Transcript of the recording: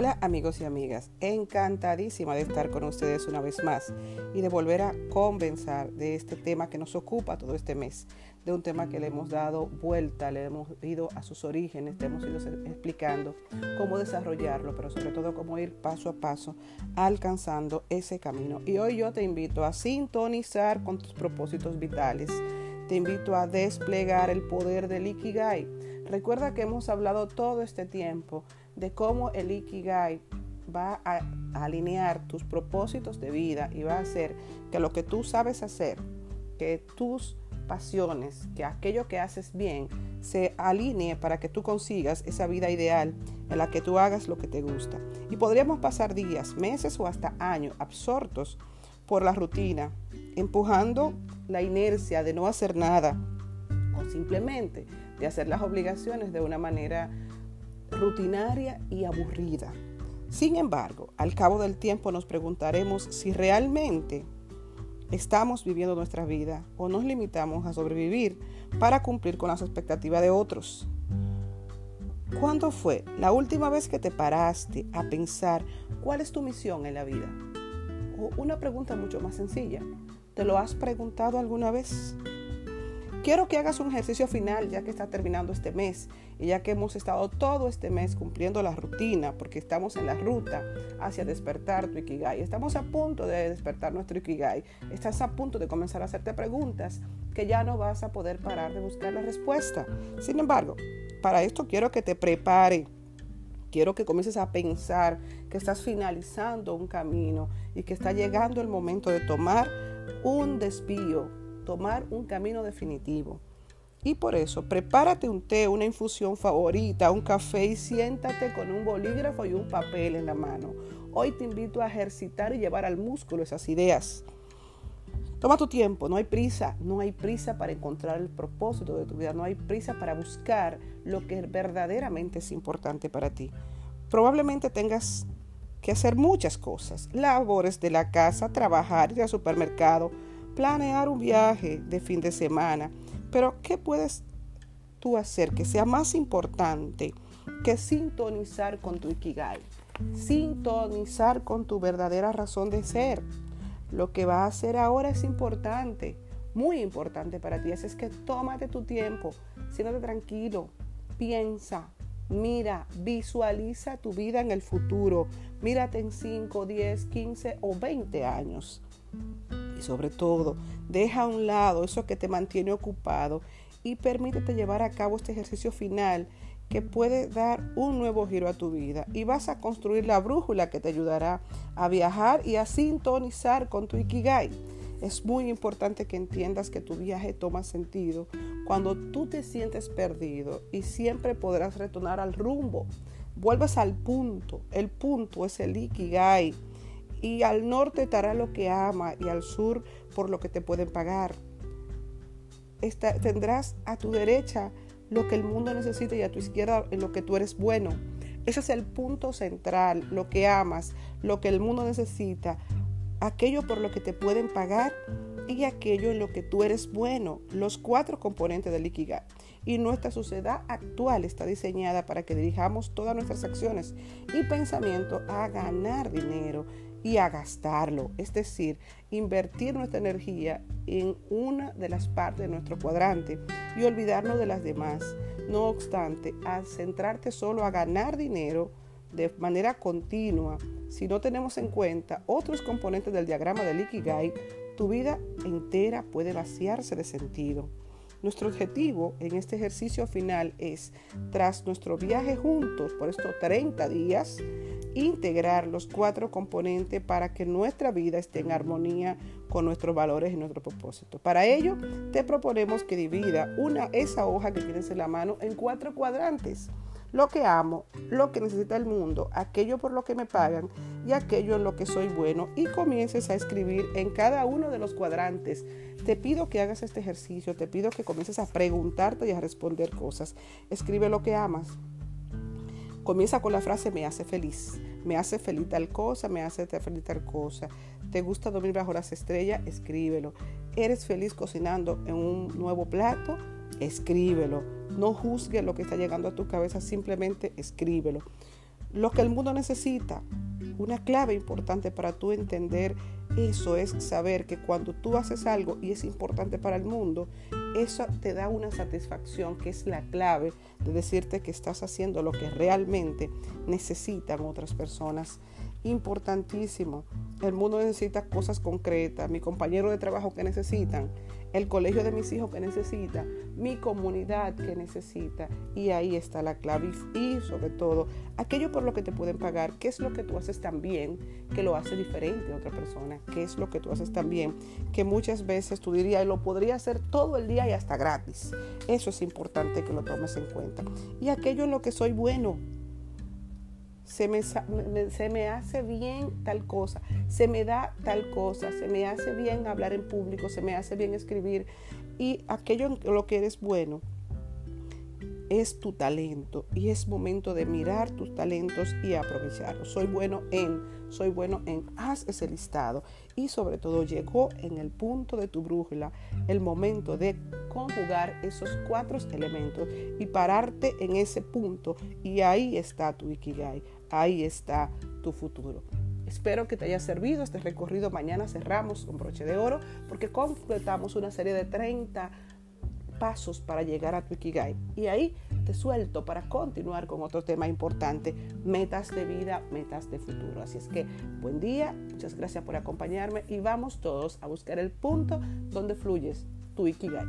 Hola amigos y amigas, encantadísima de estar con ustedes una vez más y de volver a conversar de este tema que nos ocupa todo este mes, de un tema que le hemos dado vuelta, le hemos ido a sus orígenes, le hemos ido explicando cómo desarrollarlo, pero sobre todo cómo ir paso a paso alcanzando ese camino. Y hoy yo te invito a sintonizar con tus propósitos vitales, te invito a desplegar el poder del Ikigai. Recuerda que hemos hablado todo este tiempo de cómo el Ikigai va a, alinear tus propósitos de vida y va a hacer que lo que tú sabes hacer, que tus pasiones, que aquello que haces bien, se alinee para que tú consigas esa vida ideal en la que tú hagas lo que te gusta. Y podríamos pasar días, meses o hasta años absortos por la rutina, empujando la inercia de no hacer nada o simplemente de hacer las obligaciones de una manera rutinaria y aburrida. Sin embargo, al cabo del tiempo nos preguntaremos si realmente estamos viviendo nuestra vida o nos limitamos a sobrevivir para cumplir con las expectativas de otros. ¿Cuándo fue la última vez que te paraste a pensar cuál es tu misión en la vida? O una pregunta mucho más sencilla, ¿te lo has preguntado alguna vez? Quiero que hagas un ejercicio final ya que está terminando este mes y ya que hemos estado todo este mes cumpliendo la rutina porque estamos en la ruta hacia despertar tu Ikigai. Estamos a punto de despertar nuestro Ikigai. Estás a punto de comenzar a hacerte preguntas que ya no vas a poder parar de buscar la respuesta. Sin embargo, para esto quiero que te prepare. Quiero que comiences a pensar que estás finalizando un camino y que está llegando el momento de tomar un desvío tomar un camino definitivo. Y por eso, prepárate un té, una infusión favorita, un café y siéntate con un bolígrafo y un papel en la mano. Hoy te invito a ejercitar y llevar al músculo esas ideas. Toma tu tiempo, no hay prisa, no hay prisa para encontrar el propósito de tu vida, no hay prisa para buscar lo que verdaderamente es importante para ti. Probablemente tengas que hacer muchas cosas, labores de la casa, trabajar, ir al supermercado, planear un viaje de fin de semana. Pero ¿qué puedes tú hacer que sea más importante que sintonizar con tu Ikigai? Sintonizar con tu verdadera razón de ser. Lo que va a hacer ahora es importante, muy importante para ti. Así es que tómate tu tiempo, siéntate tranquilo, piensa, mira, visualiza tu vida en el futuro. Mírate en 5, 10, 15 o 20 años. Y sobre todo, deja a un lado eso que te mantiene ocupado y permítete llevar a cabo este ejercicio final que puede dar un nuevo giro a tu vida y vas a construir la brújula que te ayudará a viajar y a sintonizar con tu Ikigai. Es muy importante que entiendas que tu viaje toma sentido cuando tú te sientes perdido y siempre podrás retornar al rumbo. Vuelves al punto. El punto es el Ikigai y al norte te hará lo que ama y al sur por lo que te pueden pagar. tendrás a tu derecha lo que el mundo necesita y a tu izquierda en lo que tú eres bueno. Ese es el punto central, lo que amas, lo que el mundo necesita, aquello por lo que te pueden pagar y aquello en lo que tú eres bueno, los cuatro componentes del Ikigai. Y nuestra sociedad actual está diseñada para que dirijamos todas nuestras acciones y pensamiento a ganar dinero y a gastarlo, es decir, invertir nuestra energía en una de las partes de nuestro cuadrante y olvidarnos de las demás. No obstante, al centrarte solo a ganar dinero de manera continua, si no tenemos en cuenta otros componentes del diagrama del Ikigai, tu vida entera puede vaciarse de sentido. Nuestro objetivo en este ejercicio final es, tras nuestro viaje juntos por estos 30 días, integrar los cuatro componentes para que nuestra vida esté en armonía con nuestros valores y nuestro propósito. Para ello, te proponemos que divida una, esa hoja que tienes en la mano en cuatro cuadrantes. Lo que amo, lo que necesita el mundo, aquello por lo que me pagan y aquello en lo que soy bueno y comiences a escribir en cada uno de los cuadrantes. Te pido que hagas este ejercicio, te pido que comiences a preguntarte y a responder cosas. Escribe lo que amas, Comienza con la frase me hace feliz. Me hace feliz tal cosa, me hace feliz tal cosa. ¿Te gusta dormir bajo las estrellas? Escríbelo. ¿Eres feliz cocinando en un nuevo plato? Escríbelo. No juzgues lo que está llegando a tu cabeza, simplemente escríbelo. lo que el mundo necesita. Una clave importante para tú entender eso es saber que cuando tú haces algo y es importante para el mundo, eso te da una satisfacción que es la clave de decirte que estás haciendo lo que realmente necesitan otras personas. Importantísimo. El mundo necesita cosas concretas, mi compañero de trabajo que necesitan, el colegio de mis hijos que necesita, mi comunidad que necesita. Y ahí está la clave. Y sobre todo, aquello por lo que te pueden pagar, qué es lo que tú haces tan bien que lo hace diferente a otra persona, qué es lo que tú haces tan bien que muchas veces tú dirías, lo podría hacer todo el día y hasta gratis. Eso es importante que lo tomes en cuenta. Y aquello en lo que soy bueno, se me, se me, hace bien tal cosa, se me da tal cosa, se me hace bien hablar en público, se me hace bien escribir. Y aquello en lo que eres bueno es tu talento y es momento de mirar tus talentos y aprovecharlos. Soy bueno en, soy bueno en, haz ese listado. Y sobre todo llegó en el punto de tu brújula el momento de conjugar esos cuatro elementos y pararte en ese punto. Y ahí está tu Ikigai, ahí está tu futuro. Espero que te haya servido este recorrido. Mañana cerramos con broche de oro porque completamos una serie de 30 pasos para llegar a tu Ikigai. Y ahí te suelto para continuar con otro tema importante, metas de vida, metas de futuro. Así es que buen día, muchas gracias por acompañarme y vamos todos a buscar el punto donde fluyes tu Ikigai.